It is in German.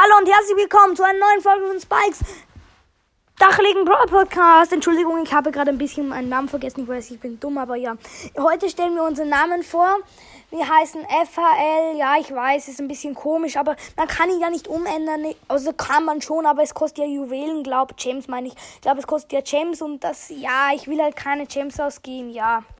Hallo und herzlich willkommen zu einer neuen Folge von Spikes Dachligen Brawl Podcast. Entschuldigung, ich habe gerade ein bisschen meinen Namen vergessen. Ich weiß, ich bin dumm, aber ja. Heute stellen wir unseren Namen vor. Wir heißen FHL. Ja, ich weiß, ist ein bisschen komisch, aber man kann ihn ja nicht umändern. Also kann man schon, aber es kostet ja Juwelen, glaub, Gems meine ich. Ich glaube, es kostet ja Gems und das, ja, ich will halt keine Gems ausgehen, ja.